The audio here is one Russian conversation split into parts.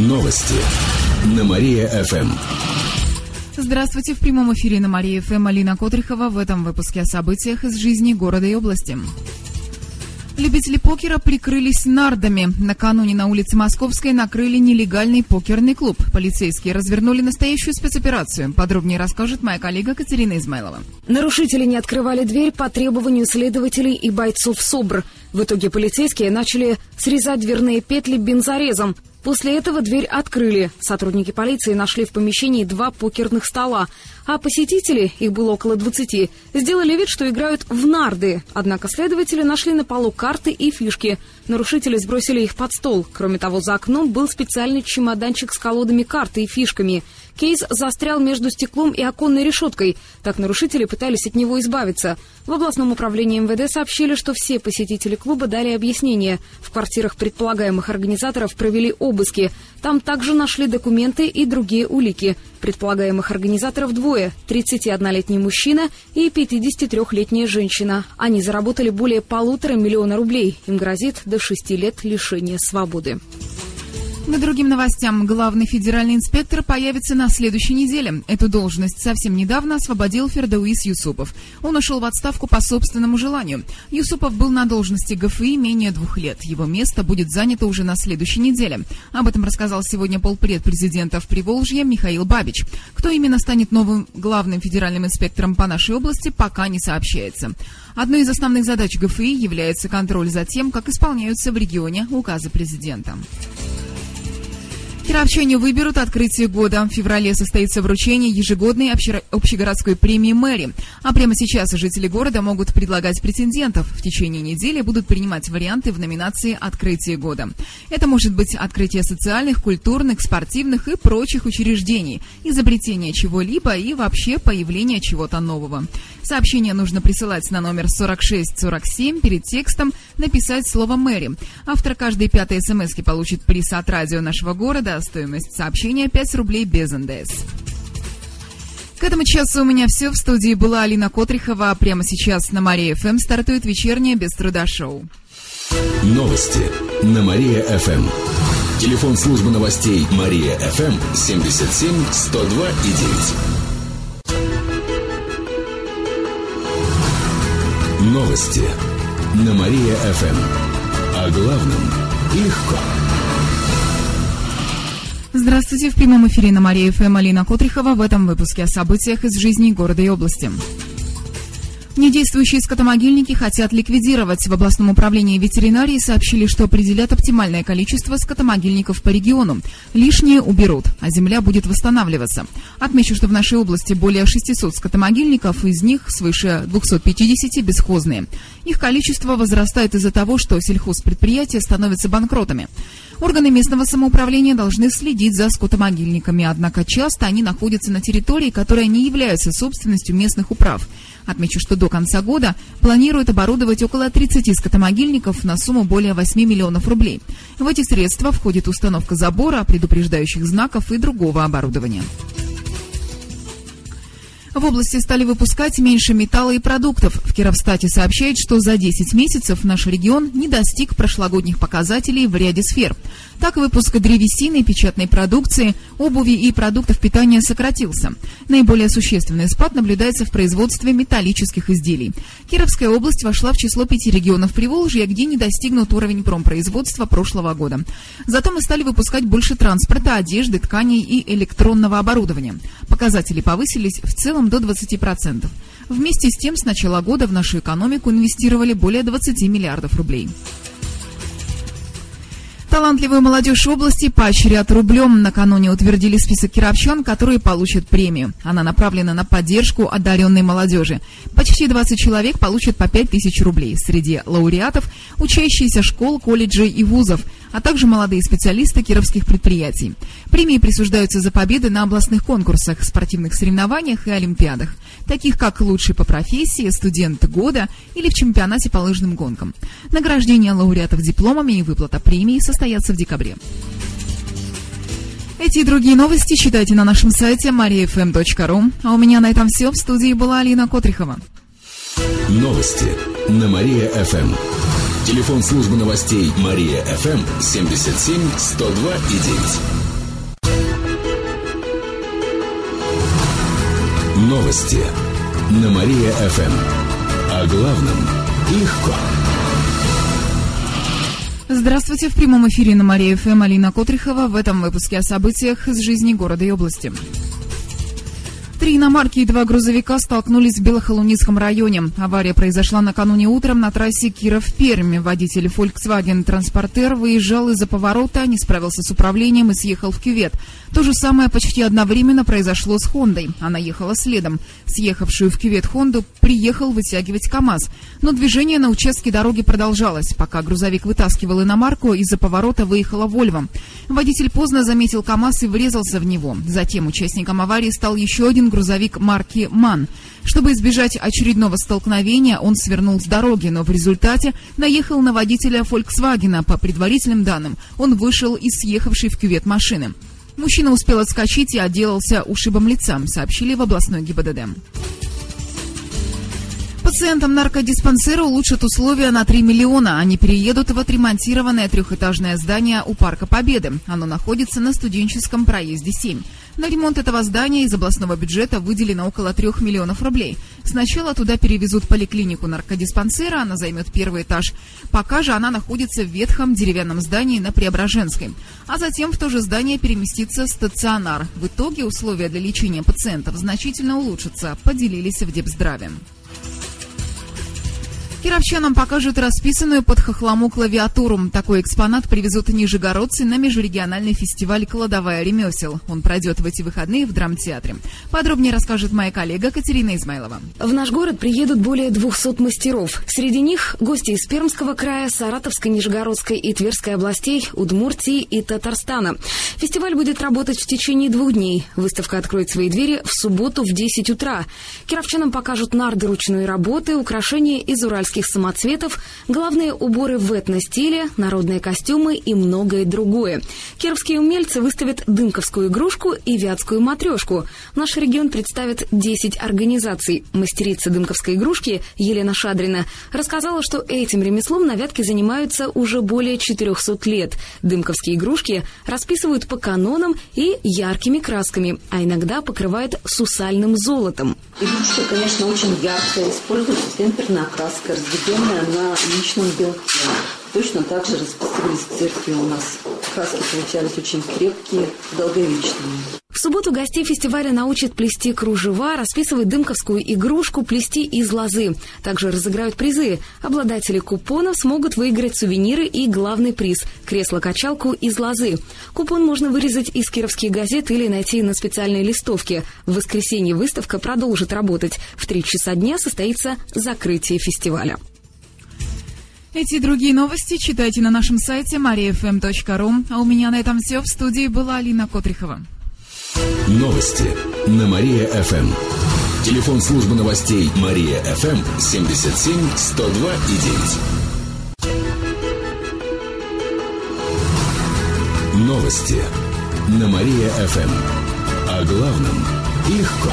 Новости на Мария-ФМ. Здравствуйте, в прямом эфире на Мария-ФМ Алина Котрихова в этом выпуске о событиях из жизни города и области. Любители покера прикрылись нардами. Накануне на улице Московской накрыли нелегальный покерный клуб. Полицейские развернули настоящую спецоперацию. Подробнее расскажет моя коллега Катерина Измайлова. Нарушители не открывали дверь по требованию следователей и бойцов СОБР. В итоге полицейские начали срезать дверные петли бензорезом. После этого дверь открыли. Сотрудники полиции нашли в помещении два покерных стола. А посетители, их было около 20, сделали вид, что играют в нарды. Однако следователи нашли на полу карты и фишки. Нарушители сбросили их под стол. Кроме того, за окном был специальный чемоданчик с колодами карты и фишками. Кейс застрял между стеклом и оконной решеткой. Так нарушители пытались от него избавиться. В областном управлении МВД сообщили, что все посетители клуба дали объяснение. В квартирах предполагаемых организаторов провели обыски. Там также нашли документы и другие улики. Предполагаемых организаторов двое – 31-летний мужчина и 53-летняя женщина. Они заработали более полутора миллиона рублей. Им грозит до шести лет лишения свободы. На другим новостям. Главный федеральный инспектор появится на следующей неделе. Эту должность совсем недавно освободил Фердауис Юсупов. Он ушел в отставку по собственному желанию. Юсупов был на должности ГФИ менее двух лет. Его место будет занято уже на следующей неделе. Об этом рассказал сегодня полпред президента в Приволжье Михаил Бабич. Кто именно станет новым главным федеральным инспектором по нашей области, пока не сообщается. Одной из основных задач ГФИ является контроль за тем, как исполняются в регионе указы президента. Кировчане выберут открытие года. В феврале состоится вручение ежегодной общегородской премии мэри. А прямо сейчас жители города могут предлагать претендентов. В течение недели будут принимать варианты в номинации «Открытие года». Это может быть открытие социальных, культурных, спортивных и прочих учреждений, изобретение чего-либо и вообще появление чего-то нового. Сообщение нужно присылать на номер 4647, перед текстом написать слово «мэри». Автор каждой пятой смс получит приз от радио нашего города, Стоимость сообщения 5 рублей без НДС. К этому часу у меня все. В студии была Алина Котрихова. Прямо сейчас на Мария ФМ стартует вечернее без труда шоу. Новости на Мария ФМ. Телефон службы новостей Мария ФМ 77 102 и 9. Новости на Мария ФМ. О главном легко. Здравствуйте, в прямом эфире на Мария ФМ Алина Котрихова в этом выпуске о событиях из жизни города и области. Недействующие скотомогильники хотят ликвидировать. В областном управлении ветеринарии сообщили, что определят оптимальное количество скотомогильников по региону. Лишнее уберут, а земля будет восстанавливаться. Отмечу, что в нашей области более 600 скотомогильников, из них свыше 250 бесхозные. Их количество возрастает из-за того, что сельхозпредприятия становятся банкротами. Органы местного самоуправления должны следить за скотомогильниками, однако часто они находятся на территории, которая не является собственностью местных управ. Отмечу, что до конца года планируют оборудовать около 30 скотомогильников на сумму более 8 миллионов рублей. В эти средства входит установка забора, предупреждающих знаков и другого оборудования. В области стали выпускать меньше металла и продуктов. В Кировстате сообщает, что за 10 месяцев наш регион не достиг прошлогодних показателей в ряде сфер. Так, выпуск древесины, печатной продукции, обуви и продуктов питания сократился. Наиболее существенный спад наблюдается в производстве металлических изделий. Кировская область вошла в число пяти регионов Приволжья, где не достигнут уровень промпроизводства прошлого года. Зато мы стали выпускать больше транспорта, одежды, тканей и электронного оборудования. Показатели повысились в целом до 20%. Вместе с тем, с начала года в нашу экономику инвестировали более 20 миллиардов рублей. Талантливую молодежь области поощрят рублем. Накануне утвердили список кировчан, которые получат премию. Она направлена на поддержку одаренной молодежи. Почти 20 человек получат по 5 тысяч рублей. Среди лауреатов – учащиеся школ, колледжей и вузов – а также молодые специалисты кировских предприятий. Премии присуждаются за победы на областных конкурсах, спортивных соревнованиях и олимпиадах, таких как «Лучший по профессии», «Студент года» или в чемпионате по лыжным гонкам. Награждение лауреатов дипломами и выплата премии состоятся в декабре. Эти и другие новости читайте на нашем сайте mariafm.ru. А у меня на этом все. В студии была Алина Котрихова. Новости на Мария-ФМ. Телефон службы новостей Мария ФМ 77 102 и 9. Новости на Мария ФМ. О главном легко. Здравствуйте. В прямом эфире на Мария ФМ Алина Котрихова. В этом выпуске о событиях из жизни города и области. Три иномарки и два грузовика столкнулись в Белохолуницком районе. Авария произошла накануне утром на трассе Киров-Пермь. Водитель Volkswagen Transporter выезжал из-за поворота, не справился с управлением и съехал в кювет. То же самое почти одновременно произошло с Хондой. Она ехала следом. Съехавшую в кювет Хонду приехал вытягивать КАМАЗ. Но движение на участке дороги продолжалось. Пока грузовик вытаскивал иномарку, из-за поворота выехала Вольво. Водитель поздно заметил КАМАЗ и врезался в него. Затем участником аварии стал еще один грузовик марки «МАН». Чтобы избежать очередного столкновения, он свернул с дороги, но в результате наехал на водителя «Фольксвагена». По предварительным данным, он вышел из съехавшей в кювет машины. Мужчина успел отскочить и отделался ушибом лица, сообщили в областной ГИБДД. Пациентам наркодиспансера улучшат условия на 3 миллиона. Они переедут в отремонтированное трехэтажное здание у Парка Победы. Оно находится на студенческом проезде 7. На ремонт этого здания из областного бюджета выделено около 3 миллионов рублей. Сначала туда перевезут поликлинику наркодиспансера, она займет первый этаж. Пока же она находится в ветхом деревянном здании на Преображенской. А затем в то же здание переместится стационар. В итоге условия для лечения пациентов значительно улучшатся, поделились в Депздраве. Кировчанам покажут расписанную под хохлому клавиатуру. Такой экспонат привезут нижегородцы на межрегиональный фестиваль «Кладовая ремесел». Он пройдет в эти выходные в драмтеатре. Подробнее расскажет моя коллега Катерина Измайлова. В наш город приедут более 200 мастеров. Среди них гости из Пермского края, Саратовской, Нижегородской и Тверской областей, Удмуртии и Татарстана. Фестиваль будет работать в течение двух дней. Выставка откроет свои двери в субботу в 10 утра. Кировчанам покажут нарды ручной работы, украшения из уральских уральских самоцветов, главные уборы в этно-стиле, народные костюмы и многое другое. Кировские умельцы выставят дымковскую игрушку и вятскую матрешку. Наш регион представит 10 организаций. Мастерица дымковской игрушки Елена Шадрина рассказала, что этим ремеслом на Вятке занимаются уже более 400 лет. Дымковские игрушки расписывают по канонам и яркими красками, а иногда покрывают сусальным золотом. Игрушка, конечно, очень яркая, используется темперная краска, разведенная на личном белке. Точно так же расписывались церкви у нас. Краски получались очень крепкие, долговечные. В субботу гостей фестиваля научат плести кружева, расписывать дымковскую игрушку, плести из лозы. Также разыграют призы. Обладатели купонов смогут выиграть сувениры и главный приз – кресло-качалку из лозы. Купон можно вырезать из кировских газет или найти на специальной листовке. В воскресенье выставка продолжит работать. В три часа дня состоится закрытие фестиваля. Эти и другие новости читайте на нашем сайте mariafm.ru. А у меня на этом все. В студии была Алина Котрихова. Новости на Мария-ФМ. Телефон службы новостей Мария-ФМ 77 102 и 9. Новости на Мария-ФМ. О главном легко.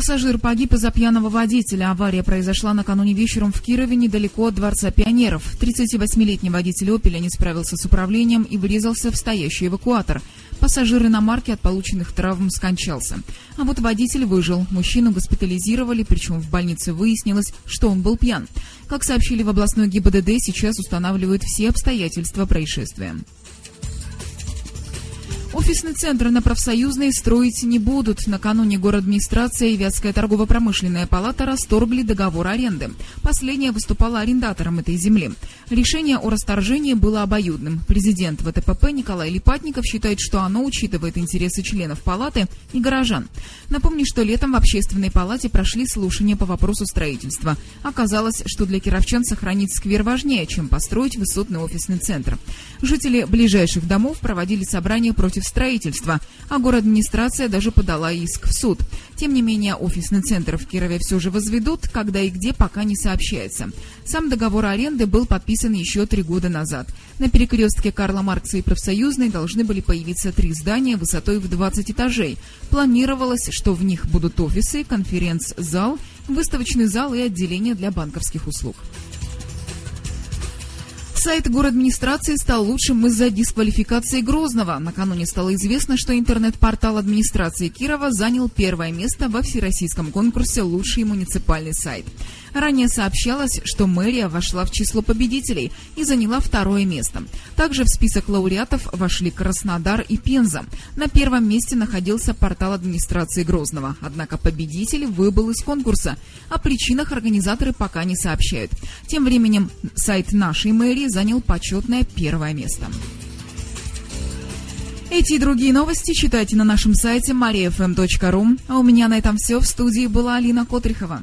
Пассажир погиб из-за пьяного водителя. Авария произошла накануне вечером в Кирове, недалеко от Дворца пионеров. 38-летний водитель «Опеля» не справился с управлением и врезался в стоящий эвакуатор. Пассажир иномарки от полученных травм скончался. А вот водитель выжил. Мужчину госпитализировали, причем в больнице выяснилось, что он был пьян. Как сообщили в областной ГИБДД, сейчас устанавливают все обстоятельства происшествия. Офисный центр на профсоюзной строить не будут. Накануне администрация и Вятская торгово-промышленная палата расторгли договор аренды. Последняя выступала арендатором этой земли. Решение о расторжении было обоюдным. Президент ВТПП Николай Липатников считает, что оно учитывает интересы членов палаты и горожан. Напомню, что летом в общественной палате прошли слушания по вопросу строительства. Оказалось, что для кировчан сохранить сквер важнее, чем построить высотный офисный центр. Жители ближайших домов проводили собрание против строительства, а администрация даже подала иск в суд. Тем не менее, офисный центр в Кирове все же возведут, когда и где пока не сообщается. Сам договор аренды был подписан еще три года назад. На перекрестке Карла Маркса и Профсоюзной должны были появиться три здания высотой в 20 этажей. Планировалось, что в них будут офисы, конференц-зал, выставочный зал и отделение для банковских услуг. Сайт администрации стал лучшим из-за дисквалификации Грозного. Накануне стало известно, что интернет-портал администрации Кирова занял первое место во всероссийском конкурсе «Лучший муниципальный сайт». Ранее сообщалось, что мэрия вошла в число победителей и заняла второе место. Также в список лауреатов вошли Краснодар и Пенза. На первом месте находился портал администрации Грозного. Однако победитель выбыл из конкурса. О причинах организаторы пока не сообщают. Тем временем сайт нашей мэрии занял почетное первое место. Эти и другие новости читайте на нашем сайте mariafm.ru. А у меня на этом все. В студии была Алина Котрихова.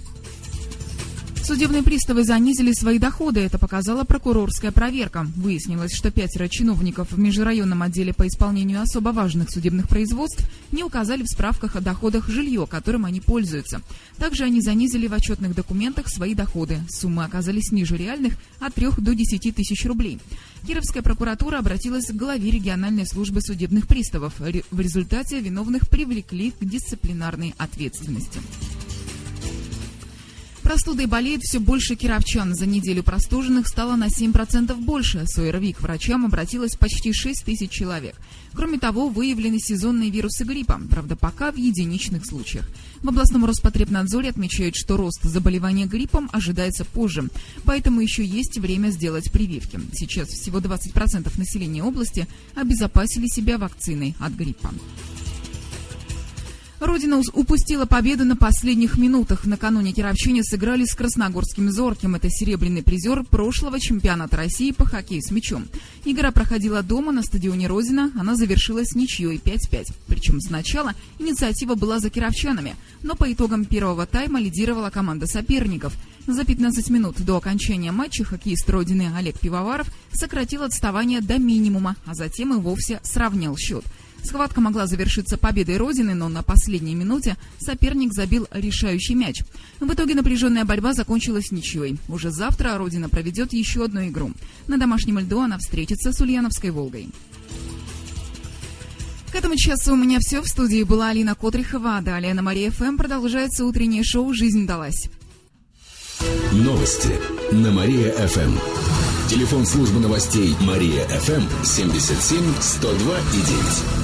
Судебные приставы занизили свои доходы. Это показала прокурорская проверка. Выяснилось, что пятеро чиновников в межрайонном отделе по исполнению особо важных судебных производств не указали в справках о доходах жилье, которым они пользуются. Также они занизили в отчетных документах свои доходы. Суммы оказались ниже реальных от 3 до 10 тысяч рублей. Кировская прокуратура обратилась к главе региональной службы судебных приставов. В результате виновных привлекли к дисциплинарной ответственности. Простудой болеет все больше кировчан. За неделю простуженных стало на 7% больше. С ОРВИ к врачам обратилось почти 6 тысяч человек. Кроме того, выявлены сезонные вирусы гриппа, правда, пока в единичных случаях. В областном Роспотребнадзоре отмечают, что рост заболевания гриппом ожидается позже, поэтому еще есть время сделать прививки. Сейчас всего 20% населения области обезопасили себя вакциной от гриппа. Родина упустила победу на последних минутах. Накануне кировчане сыграли с красногорским «Зорким». Это серебряный призер прошлого чемпионата России по хоккею с мячом. Игра проходила дома на стадионе Родина. Она завершилась ничьей 5-5. Причем сначала инициатива была за кировчанами, но по итогам первого тайма лидировала команда соперников. За 15 минут до окончания матча хоккеист Родины Олег Пивоваров сократил отставание до минимума, а затем и вовсе сравнял счет – Схватка могла завершиться победой Родины, но на последней минуте соперник забил решающий мяч. В итоге напряженная борьба закончилась ничьей. Уже завтра Родина проведет еще одну игру. На домашнем льду она встретится с Ульяновской «Волгой». К этому часу у меня все. В студии была Алина Котрихова. Далее на Мария ФМ продолжается утреннее шоу «Жизнь далась». Новости на Мария ФМ. Телефон службы новостей Мария ФМ 77 102 и 9.